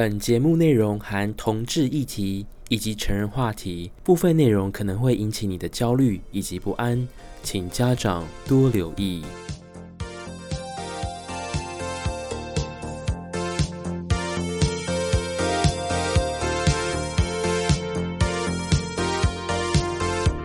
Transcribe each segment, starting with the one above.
本节目内容含同志议题以及成人话题，部分内容可能会引起你的焦虑以及不安，请家长多留意。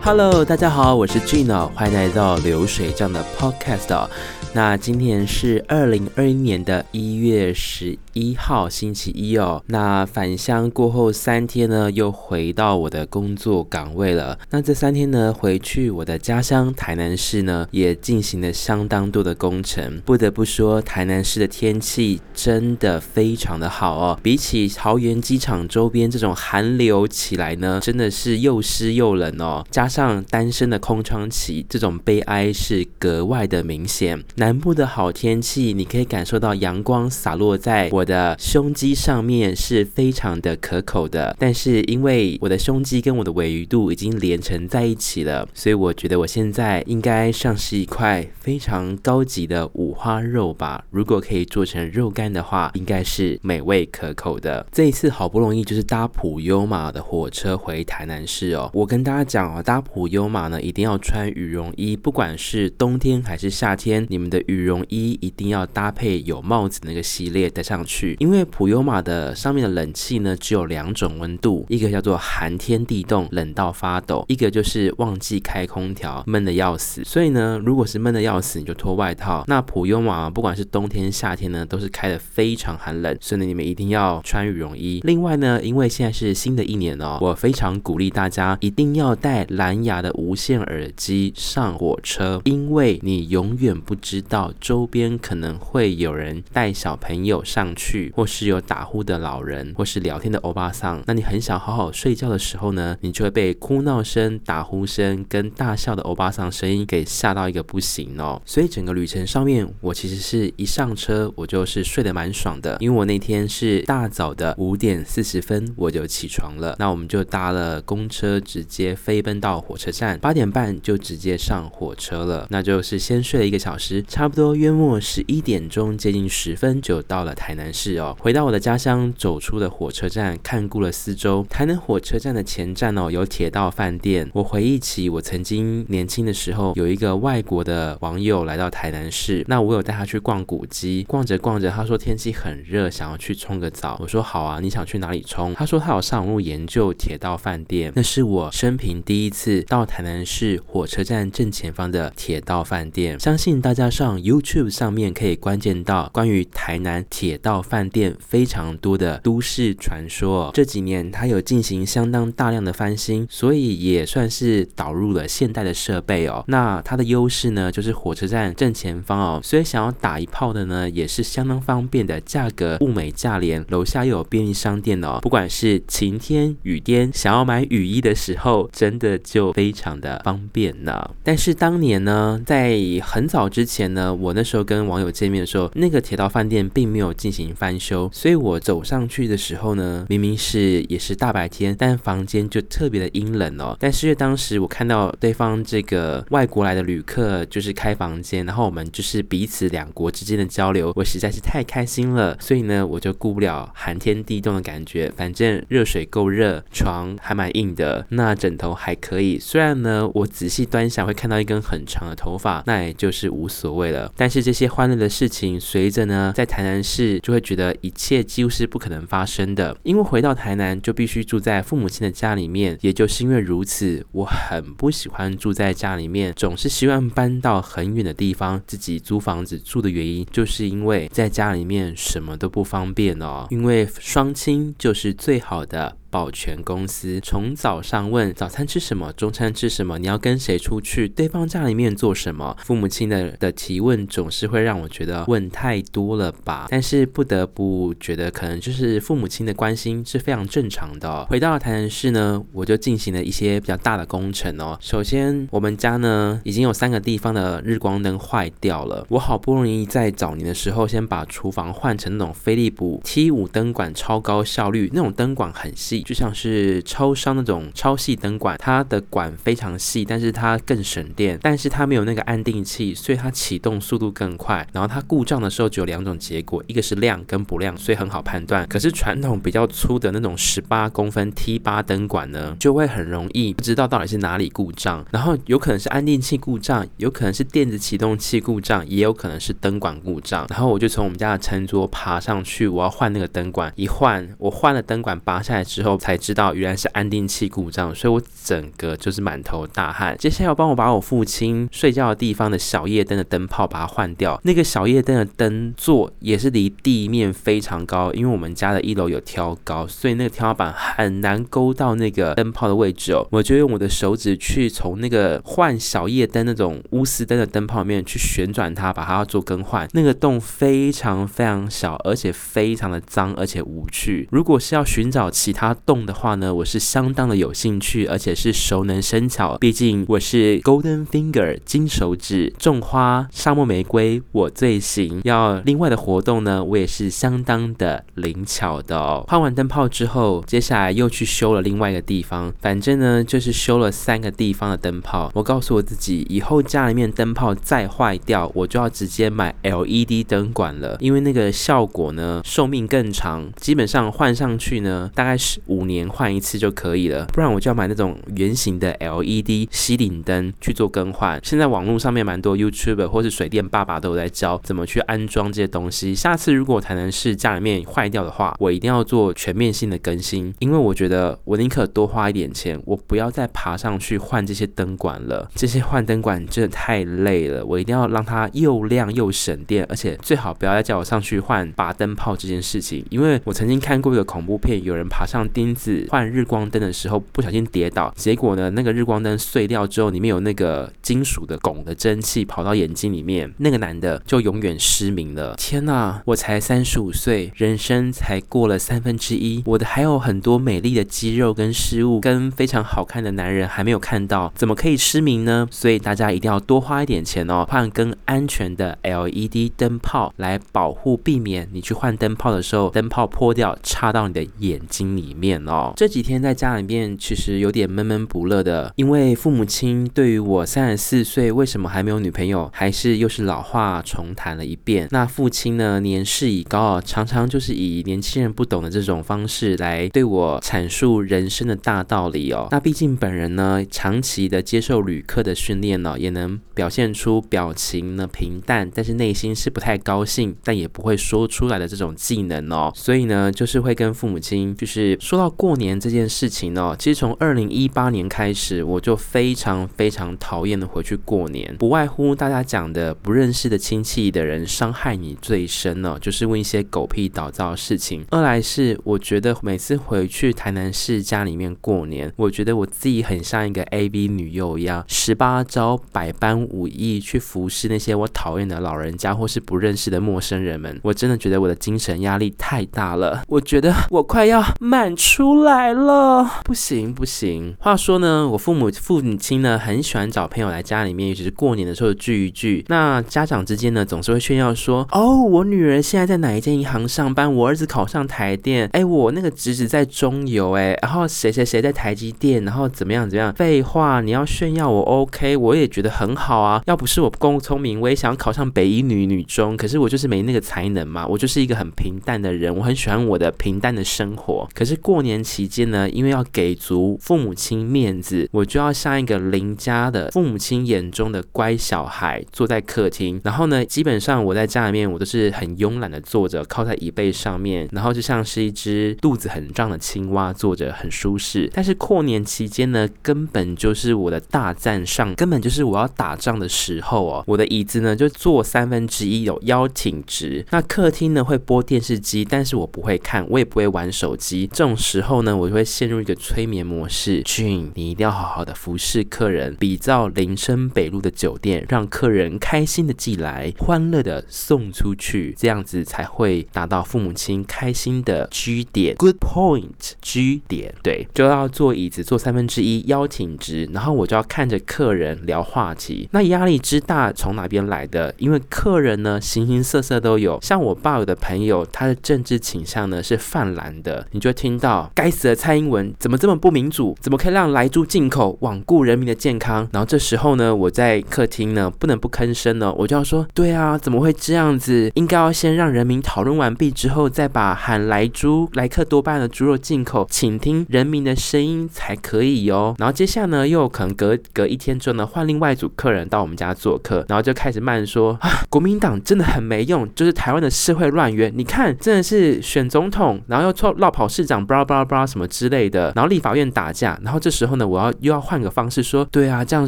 Hello，大家好，我是 Gino，欢迎来到流水账的 Podcast。那今天是二零二一年的一月十一号星期一哦。那返乡过后三天呢，又回到我的工作岗位了。那这三天呢，回去我的家乡台南市呢，也进行了相当多的工程。不得不说，台南市的天气真的非常的好哦。比起桃园机场周边这种寒流起来呢，真的是又湿又冷哦。加上单身的空窗期，这种悲哀是格外的明显。南部的好天气，你可以感受到阳光洒落在我的胸肌上面，是非常的可口的。但是因为我的胸肌跟我的尾鱼肚已经连成在一起了，所以我觉得我现在应该像是一块非常高级的五花肉吧。如果可以做成肉干的话，应该是美味可口的。这一次好不容易就是搭普悠玛的火车回台南市哦。我跟大家讲哦，搭普悠玛呢，一定要穿羽绒衣，不管是冬天还是夏天，你们的羽绒衣一定要搭配有帽子那个系列戴上去，因为普悠玛的上面的冷气呢，只有两种温度，一个叫做寒天地冻，冷到发抖；一个就是忘记开空调，闷得要死。所以呢，如果是闷得要死，你就脱外套。那普悠玛不管是冬天夏天呢，都是开得非常寒冷，所以呢，你们一定要穿羽绒衣。另外呢，因为现在是新的一年哦，我非常鼓励大家一定要带蓝牙的无线耳机上火车，因为你永远不知道。周边可能会有人带小朋友上去，或是有打呼的老人，或是聊天的欧巴桑。那你很想好好睡觉的时候呢，你就会被哭闹声、打呼声跟大笑的欧巴桑声音给吓到一个不行哦。所以整个旅程上面，我其实是一上车我就是睡得蛮爽的，因为我那天是大早的五点四十分我就起床了。那我们就搭了公车，直接飞奔到火车站，八点半就直接上火车了。那就是先睡了一个小时，差不多。约莫十一点钟，接近十分就到了台南市哦。回到我的家乡，走出了火车站，看顾了四周。台南火车站的前站哦，有铁道饭店。我回忆起我曾经年轻的时候，有一个外国的网友来到台南市，那我有带他去逛古迹。逛着逛着，他说天气很热，想要去冲个澡。我说好啊，你想去哪里冲？他说他有上路研究铁道饭店，那是我生平第一次到台南市火车站正前方的铁道饭店。相信大家上 YouTube 上面可以关键到关于台南铁道饭店非常多的都市传说。这几年它有进行相当大量的翻新，所以也算是导入了现代的设备哦。那它的优势呢，就是火车站正前方哦，所以想要打一炮的呢，也是相当方便的。价格物美价廉，楼下又有便利商店哦。不管是晴天雨天，想要买雨衣的时候，真的就非常的方便呢。但是当年呢，在很早之前呢。我那时候跟网友见面的时候，那个铁道饭店并没有进行翻修，所以我走上去的时候呢，明明是也是大白天，但房间就特别的阴冷哦。但是因为当时我看到对方这个外国来的旅客就是开房间，然后我们就是彼此两国之间的交流，我实在是太开心了，所以呢，我就顾不了寒天地冻的感觉，反正热水够热，床还蛮硬的，那枕头还可以。虽然呢，我仔细端详会看到一根很长的头发，那也就是无所谓了。但是这些欢乐的事情，随着呢，在台南市就会觉得一切几乎是不可能发生的，因为回到台南就必须住在父母亲的家里面。也就是因为如此，我很不喜欢住在家里面，总是希望搬到很远的地方自己租房子住的原因，就是因为在家里面什么都不方便哦。因为双亲就是最好的。保全公司从早上问早餐吃什么，中餐吃什么，你要跟谁出去，对方家里面做什么，父母亲的的提问总是会让我觉得问太多了吧。但是不得不觉得，可能就是父母亲的关心是非常正常的。回到台南市呢，我就进行了一些比较大的工程哦。首先，我们家呢已经有三个地方的日光灯坏掉了，我好不容易在早年的时候先把厨房换成那种飞利浦 T 五灯管，超高效率，那种灯管很细。就像是超商那种超细灯管，它的管非常细，但是它更省电，但是它没有那个安定器，所以它启动速度更快。然后它故障的时候只有两种结果，一个是亮跟不亮，所以很好判断。可是传统比较粗的那种十八公分 T 八灯管呢，就会很容易不知道到底是哪里故障，然后有可能是安定器故障，有可能是电子启动器故障，也有可能是灯管故障。然后我就从我们家的餐桌爬上去，我要换那个灯管，一换我换了灯管拔下来之后，才知道原来是安定器故障，所以我整个就是满头大汗。接下来要帮我把我父亲睡觉的地方的小夜灯的灯泡把它换掉，那个小夜灯的灯座也是离地面非常高，因为我们家的一楼有挑高，所以那个天花板很难勾到那个灯泡的位置哦。我就用我的手指去从那个换小夜灯那种钨丝灯的灯泡里面去旋转它，把它要做更换。那个洞非常非常小，而且非常的脏，而且无趣。如果是要寻找其他动的话呢，我是相当的有兴趣，而且是熟能生巧。毕竟我是 Golden Finger 金手指，种花沙漠玫瑰我最行。要另外的活动呢，我也是相当的灵巧的哦。换完灯泡之后，接下来又去修了另外一个地方，反正呢就是修了三个地方的灯泡。我告诉我自己，以后家里面灯泡再坏掉，我就要直接买 LED 灯管了，因为那个效果呢寿命更长，基本上换上去呢大概是五年换一次就可以了。不然我就要买那种圆形的 LED 吸顶灯去做更换。现在网络上面蛮多 YouTuber 或是水电爸爸都有在教怎么去安装这些东西。下次如果台南市家里面坏掉的话，我一定要做全面性的更新，因为我觉得我宁可多花一点钱，我不要再爬上去换这些灯管了。这些换灯管真的太累了，我一定要让它又亮又省电，而且最好不要再叫我上去换拔灯泡这件事情，因为我曾经看过一个恐怖片，有人爬上钉子换日光灯的时候不小心跌倒，结果呢，那个日光灯碎掉之后，里面有那个金属的汞的蒸汽跑到眼睛里面，那个男的就永远失明了。天哪，我才三十五岁，人生才过了三分之一，我的还有很多美丽的肌肉跟事物跟非常好看的男人还没有看到，怎么可以失明呢？所以大家一定要多花一点钱哦，换更安全的 LED 灯泡来保护，避免你去换灯泡的时候，灯泡破掉插到你的眼睛里面面哦。这几天在家里面其实有点闷闷不乐的，因为父母亲对于我三十四岁为什么还没有女朋友，还是又是老话重谈了一遍。那父亲呢，年事已高，常常就是以年轻人不懂的这种方式来对我阐述人生的大道理哦。那毕竟本人呢，长期的接受旅客的训练呢，也能表现出表情呢平淡，但是内心是不太高兴，但也不会说出来的这种技能哦。所以呢，就是会跟父母亲，就是说到过年这件事情哦，其实从二零一八年开始，我就非常非常讨厌的回去过年，不外乎大家讲的不认识的亲戚的人伤害你最深哦，就是问一些狗屁倒灶的事情。二来是我觉得每次回去台南市家里面过年，我觉得我自己很像一个 AV 女优一样，十八招百般武艺去服侍那些我讨厌的老人家或是不认识的陌生人们。我真的觉得我的精神压力太大了，我觉得我快要满出来了，不行不行。话说呢，我父母父母亲呢很喜欢找朋友来家里面，尤其是过年的时候聚一聚。那家长之间呢总是会炫耀说：“哦，我女儿现在在哪一间银行上班？我儿子考上台电，哎，我那个侄子在中油，哎，然后谁谁谁在台积电，然后怎么样怎么样？废话，你要炫耀我 OK，我也觉得很好啊。要不是我不够聪明，我也想考上北一女女中，可是我就是没那个才能嘛，我就是一个很平淡的人，我很喜欢我的平淡的生活。可是过过年期间呢，因为要给足父母亲面子，我就要像一个邻家的父母亲眼中的乖小孩，坐在客厅。然后呢，基本上我在家里面，我都是很慵懒的坐着，靠在椅背上面，然后就像是一只肚子很胀的青蛙，坐着很舒适。但是过年期间呢，根本就是我的大战上，根本就是我要打仗的时候哦。我的椅子呢，就坐三分之一有腰挺直。那客厅呢，会播电视机，但是我不会看，我也不会玩手机。这种 时候呢，我就会陷入一个催眠模式。俊你一定要好好的服侍客人，比照林森北路的酒店，让客人开心的寄来，欢乐的送出去，这样子才会达到父母亲开心的 G 点。Good point，G 点，对，就要坐椅子坐三分之一，腰挺直，然后我就要看着客人聊话题。那压力之大从哪边来的？因为客人呢，形形色色都有。像我爸有的朋友，他的政治倾向呢是泛蓝的，你就听到道，该死的蔡英文怎么这么不民主？怎么可以让莱猪进口，罔顾人民的健康？然后这时候呢，我在客厅呢，不能不吭声呢，我就要说，对啊，怎么会这样子？应该要先让人民讨论完毕之后，再把喊莱猪、莱克多巴胺的猪肉进口，请听人民的声音才可以哦。然后接下来呢，又可能隔隔一天之后呢，换另外一组客人到我们家做客，然后就开始骂说啊，国民党真的很没用，就是台湾的社会乱源，你看真的是选总统，然后又错落跑市长，巴拉巴拉巴拉什么之类的，然后立法院打架，然后这时候呢，我要又要换个方式说，对啊，这样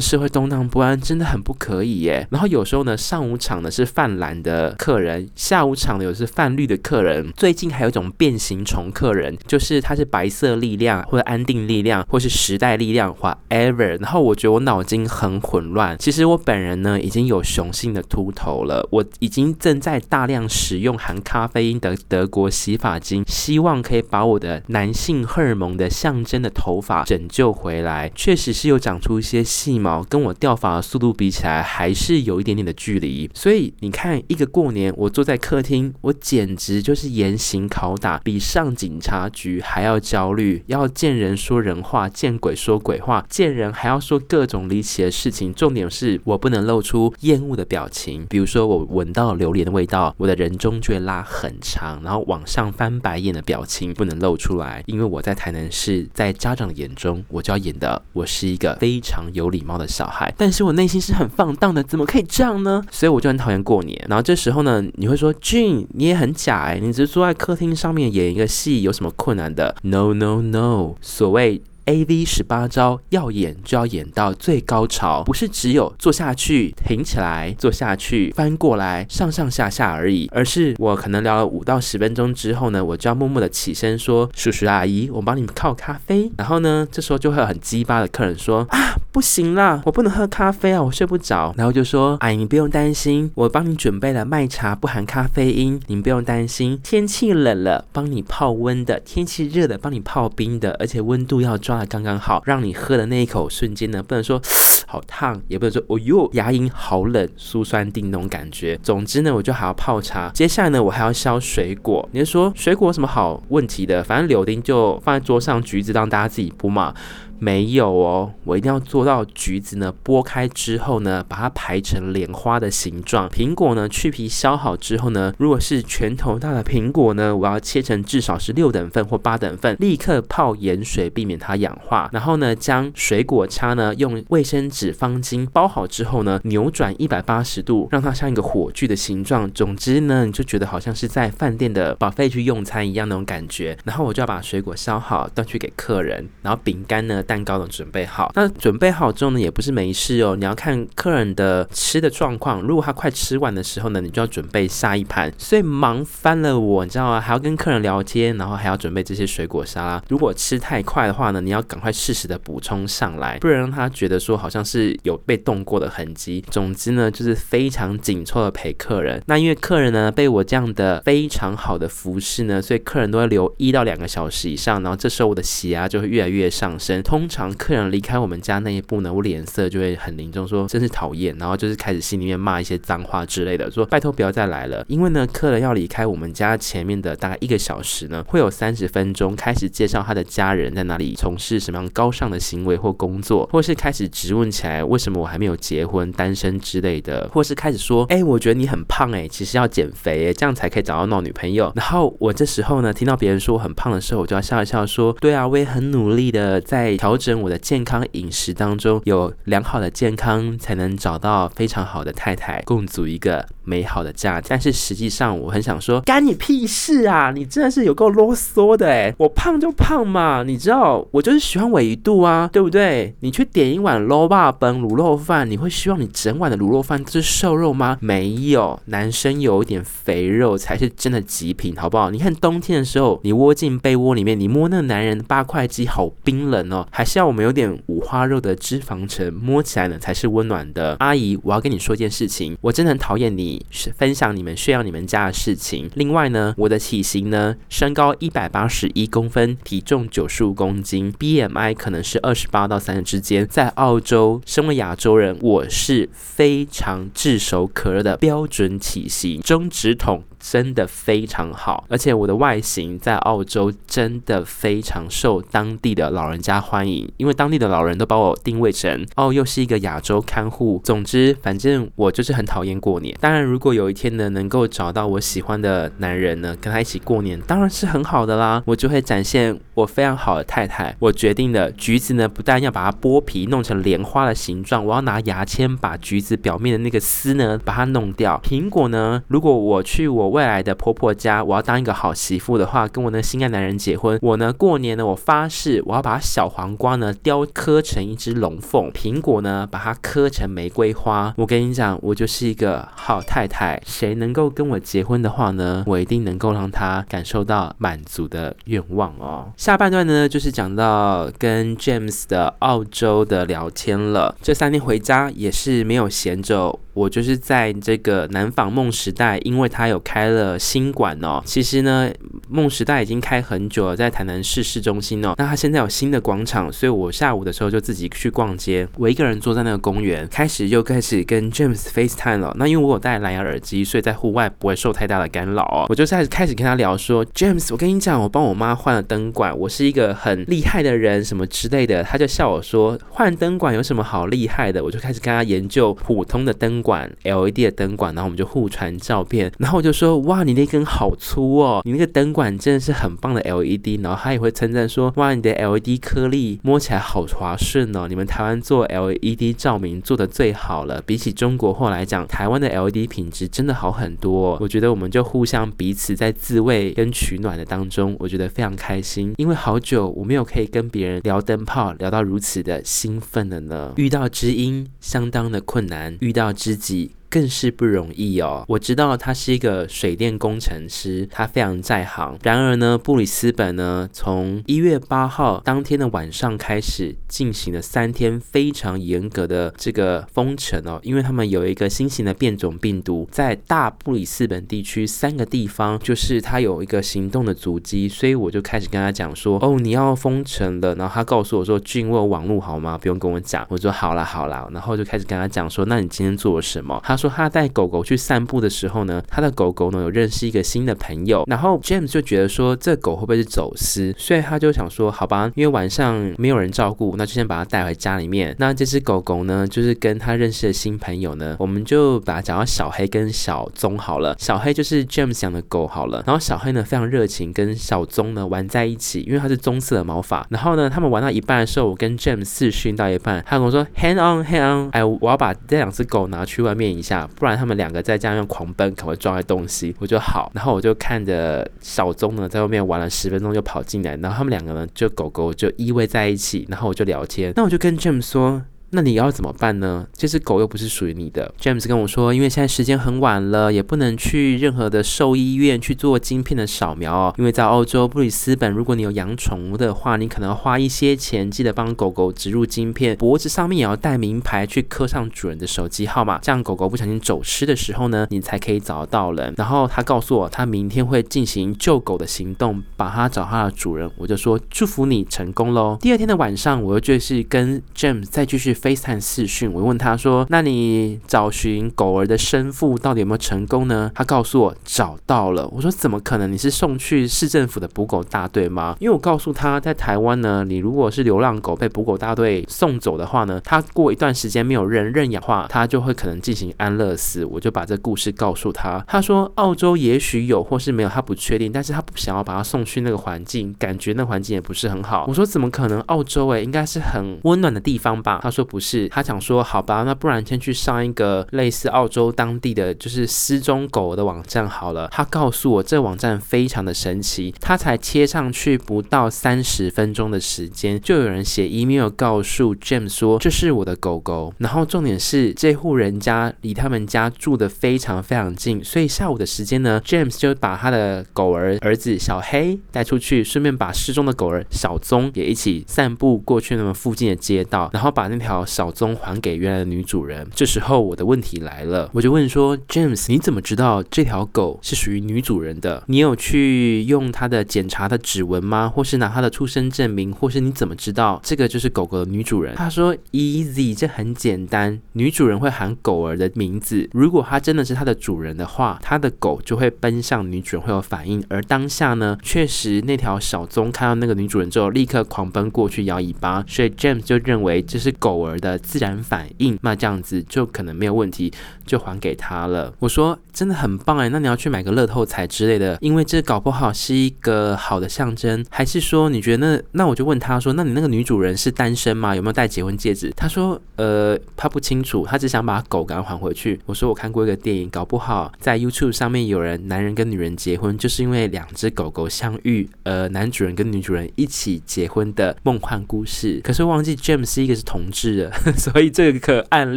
社会动荡不安真的很不可以耶。然后有时候呢，上午场呢是泛蓝的客人，下午场呢有是泛绿的客人，最近还有一种变形虫客人，就是他是白色力量或者安定力量或是时代力量，whatever。然后我觉得我脑筋很混乱，其实我本人呢已经有雄性的秃头了，我已经正在大量使用含咖啡因的德国洗发精，希望可以把我的男性荷尔蒙的象征的头发拯救回来。确实是有长出一些细毛，跟我掉发的速度比起来，还是有一点点的距离。所以你看，一个过年，我坐在客厅，我简直就是严刑拷打，比上警察局还要焦虑。要见人说人话，见鬼说鬼话，见人还要说各种离奇的事情。重点是我不能露出厌恶的表情，比如说我闻到榴莲的味道，我的人中就会拉很长，然后往上翻白眼的表情不能露出来，因为我在台南市，在家长的眼中，我就要演的我是一个非常有礼貌的小孩，但是我内心是很放荡的，怎么可以这样呢？所以我就很讨厌过年。然后这时候呢，你会说俊你也很假哎，你只是坐在客厅上面演一个戏，有什么困难的？No No No，所谓。AV 十八招要演就要演到最高潮，不是只有坐下去、挺起来、坐下去、翻过来、上上下下而已，而是我可能聊了五到十分钟之后呢，我就要默默的起身说：“叔叔阿姨，我帮你们泡咖啡。”然后呢，这时候就会有很鸡巴的客人说：“啊，不行啦，我不能喝咖啡啊，我睡不着。”然后就说：“阿姨，你不用担心，我帮你准备了麦茶，不含咖啡因，你不用担心。天气冷了，帮你泡温的；天气热的，帮你泡冰的，而且温度要抓。”刚刚好，让你喝的那一口瞬间呢，不能说 好烫，也不能说哦哟牙龈好冷，酥酸定那种感觉。总之呢，我就还要泡茶，接下来呢，我还要削水果。你就说水果有什么好问题的？反正柳丁就放在桌上，橘子让大家自己剥嘛。没有哦，我一定要做到橘子呢，剥开之后呢，把它排成莲花的形状。苹果呢，去皮削好之后呢，如果是拳头大的苹果呢，我要切成至少是六等份或八等份，立刻泡盐水，避免它氧化。然后呢，将水果叉呢用卫生纸方巾包好之后呢，扭转一百八十度，让它像一个火炬的形状。总之呢，你就觉得好像是在饭店的 buffet 去用餐一样那种感觉。然后我就要把水果削好，端去给客人。然后饼干呢，蛋糕呢准备好，那准备好之后呢，也不是没事哦。你要看客人的吃的状况，如果他快吃完的时候呢，你就要准备下一盘。所以忙翻了我，你知道吗？还要跟客人聊天，然后还要准备这些水果沙拉。如果吃太快的话呢，你要赶快适时的补充上来，不然让他觉得说好像是有被动过的痕迹。总之呢，就是非常紧凑的陪客人。那因为客人呢被我这样的非常好的服侍呢，所以客人都会留一到两个小时以上，然后这时候我的血压就会越来越上升。通常。客人离开我们家那一步呢，我脸色就会很凝重，说真是讨厌，然后就是开始心里面骂一些脏话之类的，说拜托不要再来了。因为呢，客人要离开我们家前面的大概一个小时呢，会有三十分钟开始介绍他的家人在哪里从事什么样高尚的行为或工作，或是开始质问起来为什么我还没有结婚、单身之类的，或是开始说，哎，我觉得你很胖哎，其实要减肥哎，这样才可以找到闹女朋友。然后我这时候呢，听到别人说我很胖的时候，我就要笑一笑说，对啊，我也很努力的在调整我。的健康饮食当中有良好的健康，才能找到非常好的太太，共组一个美好的家庭。但是实际上，我很想说，干你屁事啊！你真的是有够啰嗦的诶，我胖就胖嘛，你知道，我就是喜欢纬度啊，对不对？你去点一碗卤肉饭、卤肉饭，你会希望你整碗的卤肉饭都是瘦肉吗？没有，男生有一点肥肉才是真的极品，好不好？你看冬天的时候，你窝进被窝里面，你摸那个男人八块肌，好冰冷哦，还是要我们有点五花肉的脂肪层，摸起来呢才是温暖的。阿姨，我要跟你说件事情，我真的很讨厌你分享你们炫耀你们家的事情。另外呢，我的体型呢，身高一百八十一公分，体重九十五公斤，BMI 可能是二十八到三十之间。在澳洲，身为亚洲人，我是非常炙手可热的标准体型，中直筒。真的非常好，而且我的外形在澳洲真的非常受当地的老人家欢迎迎，因为当地的老人都把我定位成哦，又是一个亚洲看护。总之，反正我就是很讨厌过年。当然，如果有一天呢，能够找到我喜欢的男人呢，跟他一起过年，当然是很好的啦。我就会展现我非常好的太太。我决定了，橘子呢，不但要把它剥皮弄成莲花的形状，我要拿牙签把橘子表面的那个丝呢，把它弄掉。苹果呢，如果我去我。未来的婆婆家，我要当一个好媳妇的话，跟我那心爱男人结婚。我呢，过年呢，我发誓，我要把小黄瓜呢雕刻成一只龙凤，苹果呢把它刻成玫瑰花。我跟你讲，我就是一个好太太。谁能够跟我结婚的话呢，我一定能够让他感受到满足的愿望哦。下半段呢，就是讲到跟 James 的澳洲的聊天了。这三天回家也是没有闲着。我就是在这个南纺梦时代，因为它有开了新馆哦。其实呢，梦时代已经开很久了，在台南市市中心哦。那它现在有新的广场，所以我下午的时候就自己去逛街。我一个人坐在那个公园，开始又开始跟 James FaceTime 了。那因为我有戴蓝牙耳机，所以在户外不会受太大的干扰哦。我就开始开始跟他聊说，James，我跟你讲，我帮我妈换了灯管，我是一个很厉害的人，什么之类的。他就笑我说，换灯管有什么好厉害的？我就开始跟他研究普通的灯管。LED 的灯管，然后我们就互传照片，然后我就说哇，你那根好粗哦，你那个灯管真的是很棒的 LED，然后他也会称赞说哇，你的 LED 颗粒摸起来好滑顺哦，你们台湾做 LED 照明做得最好了，比起中国货来讲，台湾的 LED 品质真的好很多。我觉得我们就互相彼此在自慰跟取暖的当中，我觉得非常开心，因为好久我没有可以跟别人聊灯泡聊到如此的兴奋了呢。遇到知音相当的困难，遇到知。自己。更是不容易哦。我知道他是一个水电工程师，他非常在行。然而呢，布里斯本呢，从一月八号当天的晚上开始，进行了三天非常严格的这个封城哦，因为他们有一个新型的变种病毒，在大布里斯本地区三个地方，就是他有一个行动的足迹，所以我就开始跟他讲说，哦，你要封城了。然后他告诉我说，俊，我有网络好吗？不用跟我讲。我说好啦好啦，然后就开始跟他讲说，那你今天做了什么？他。说他带狗狗去散步的时候呢，他的狗狗呢有认识一个新的朋友，然后 James 就觉得说，这狗会不会是走私，所以他就想说好吧，因为晚上没有人照顾，那就先把它带回家里面。那这只狗狗呢，就是跟他认识的新朋友呢，我们就把它讲到小黑跟小棕好了。小黑就是 James 养的狗好了，然后小黑呢非常热情，跟小棕呢玩在一起，因为它是棕色的毛发。然后呢，他们玩到一半的时候，我跟 James 视讯到一半，他跟我说 Hang on, hang on，哎，我要把这两只狗拿去外面一下。不然他们两个再这样用狂奔，可能会撞坏东西。我就好，然后我就看着小钟呢在外面玩了十分钟，就跑进来，然后他们两个呢就狗狗就依偎在一起，然后我就聊天。那我就跟 Jim 说。那你要怎么办呢？这只狗又不是属于你的。James 跟我说，因为现在时间很晚了，也不能去任何的兽医院去做晶片的扫描哦。因为在澳洲布里斯本，如果你有养宠物的话，你可能要花一些钱，记得帮狗狗植入晶片，脖子上面也要带名牌去刻上主人的手机号码，这样狗狗不小心走失的时候呢，你才可以找得到人。然后他告诉我，他明天会进行救狗的行动，把它找它的主人。我就说祝福你成功喽。第二天的晚上，我又就是跟 James 再继续。FaceTime 视讯，我问他说：“那你找寻狗儿的生父到底有没有成功呢？”他告诉我找到了。我说：“怎么可能？你是送去市政府的捕狗大队吗？”因为我告诉他在台湾呢，你如果是流浪狗被捕狗大队送走的话呢，他过一段时间没有人认养的话，他就会可能进行安乐死。我就把这故事告诉他。他说：“澳洲也许有，或是没有，他不确定，但是他不想要把他送去那个环境，感觉那环境也不是很好。”我说：“怎么可能？澳洲诶，应该是很温暖的地方吧？”他说。不是，他想说好吧，那不然先去上一个类似澳洲当地的就是失踪狗的网站好了。他告诉我这网站非常的神奇，他才贴上去不到三十分钟的时间，就有人写 email 告诉 James 说这是我的狗狗。然后重点是这户人家离他们家住的非常非常近，所以下午的时间呢，James 就把他的狗儿儿子小黑带出去，顺便把失踪的狗儿小棕也一起散步过去那么附近的街道，然后把那条小棕还给原来的女主人。这时候我的问题来了，我就问说，James，你怎么知道这条狗是属于女主人的？你有去用它的检查的指纹吗？或是拿它的出生证明？或是你怎么知道这个就是狗狗的女主人？他说，Easy，这很简单，女主人会喊狗儿的名字，如果它真的是它的主人的话，它的狗就会奔向女主人会有反应。而当下呢，确实那条小棕看到那个女主人之后，立刻狂奔过去摇尾巴，所以 James 就认为这是狗儿的自然反应，那这样子就可能没有问题，就还给他了。我说真的很棒哎，那你要去买个乐透彩之类的，因为这搞不好是一个好的象征，还是说你觉得那那我就问他说，那你那个女主人是单身吗？有没有戴结婚戒指？他说呃，他不清楚，他只想把狗赶还回去。我说我看过一个电影，搞不好在 YouTube 上面有人男人跟女人结婚，就是因为两只狗狗相遇，呃，男主人跟女主人一起结婚的梦幻故事。可是忘记 James 是一个是同志 所以这个案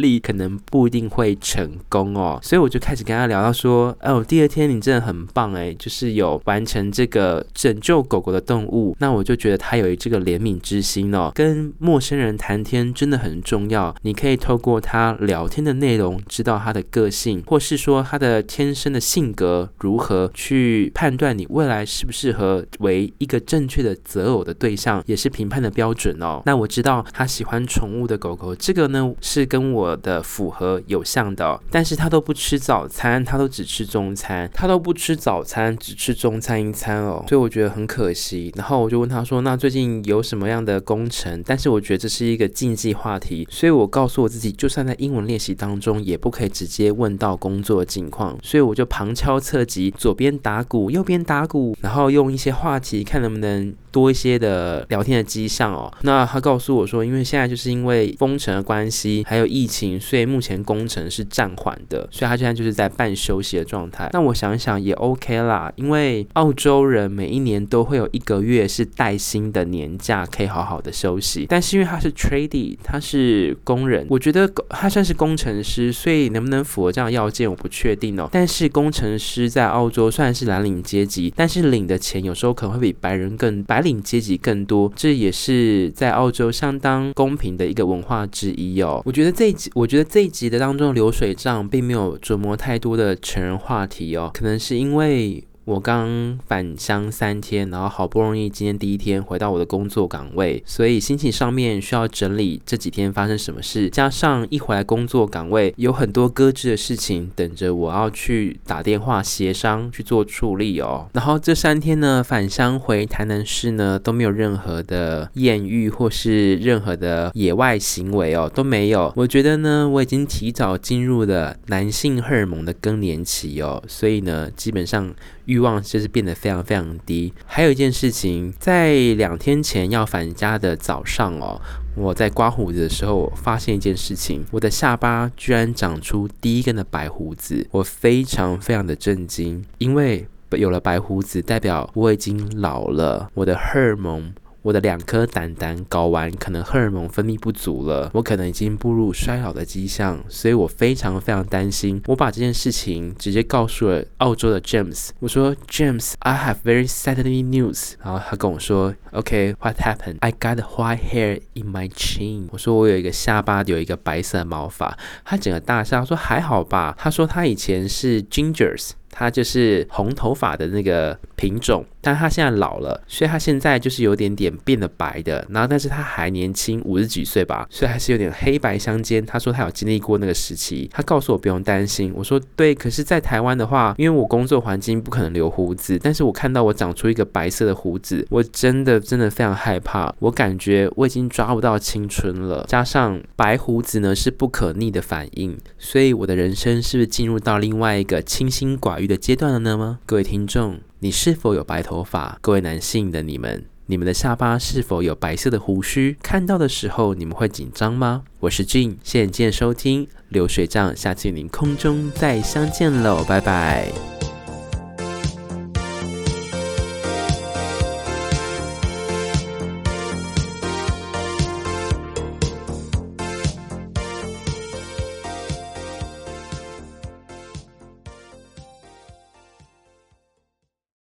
例可能不一定会成功哦。所以我就开始跟他聊到说，哦，第二天你真的很棒哎，就是有完成这个拯救狗狗的动物。那我就觉得他有这个怜悯之心哦。跟陌生人谈天真的很重要，你可以透过他聊天的内容，知道他的个性，或是说他的天生的性格如何，去判断你未来适不适合为一个正确的择偶的对象，也是评判的标准哦。那我知道他喜欢宠物的狗这个呢是跟我的符合有像的，但是他都不吃早餐，他都只吃中餐，他都不吃早餐，只吃中餐一餐哦，所以我觉得很可惜。然后我就问他说：“那最近有什么样的工程？”但是我觉得这是一个禁忌话题，所以我告诉我自己，就算在英文练习当中，也不可以直接问到工作的情况。所以我就旁敲侧击，左边打鼓，右边打鼓，然后用一些话题看能不能。多一些的聊天的迹象哦。那他告诉我说，因为现在就是因为封城的关系，还有疫情，所以目前工程是暂缓的，所以他现在就是在半休息的状态。那我想想也 OK 啦，因为澳洲人每一年都会有一个月是带薪的年假，可以好好的休息。但是因为他是 tradie，他是工人，我觉得他算是工程师，所以能不能符合这样要件，我不确定哦。但是工程师在澳洲算是蓝领阶级，但是领的钱有时候可能会比白人更。白领阶级更多，这也是在澳洲相当公平的一个文化话之一哦。我觉得这一集，我觉得这一集的当中流水账并没有琢磨太多的成人话题哦，可能是因为。我刚返乡三天，然后好不容易今天第一天回到我的工作岗位，所以心情上面需要整理这几天发生什么事，加上一回来工作岗位有很多搁置的事情等着我要去打电话协商去做处理哦。然后这三天呢，返乡回台南市呢都没有任何的艳遇或是任何的野外行为哦，都没有。我觉得呢，我已经提早进入了男性荷尔蒙的更年期哦，所以呢，基本上。欲望就是变得非常非常低。还有一件事情，在两天前要返家的早上哦，我在刮胡子的时候，我发现一件事情，我的下巴居然长出第一根的白胡子，我非常非常的震惊，因为有了白胡子，代表我已经老了，我的荷尔蒙。我的两颗胆胆睾丸可能荷尔蒙分泌不足了，我可能已经步入衰老的迹象，所以我非常非常担心。我把这件事情直接告诉了澳洲的 James，我说 James，I have very sadly news。然后他跟我说，OK，what happened？I got white hair in my chin。我说我有一个下巴有一个白色毛发，他整个大笑说还好吧。他说他以前是 Gingers。他就是红头发的那个品种，但他现在老了，所以他现在就是有点点变得白的。然后，但是他还年轻，五十几岁吧，所以还是有点黑白相间。他说他有经历过那个时期，他告诉我不用担心。我说对，可是，在台湾的话，因为我工作环境不可能留胡子，但是我看到我长出一个白色的胡子，我真的真的非常害怕。我感觉我已经抓不到青春了，加上白胡子呢是不可逆的反应，所以我的人生是不是进入到另外一个清心寡欲的阶段了呢吗？各位听众，你是否有白头发？各位男性的你们，你们的下巴是否有白色的胡须？看到的时候你们会紧张吗？我是 Gene，谢谢收听流水账，下期您空中再相见喽，拜拜。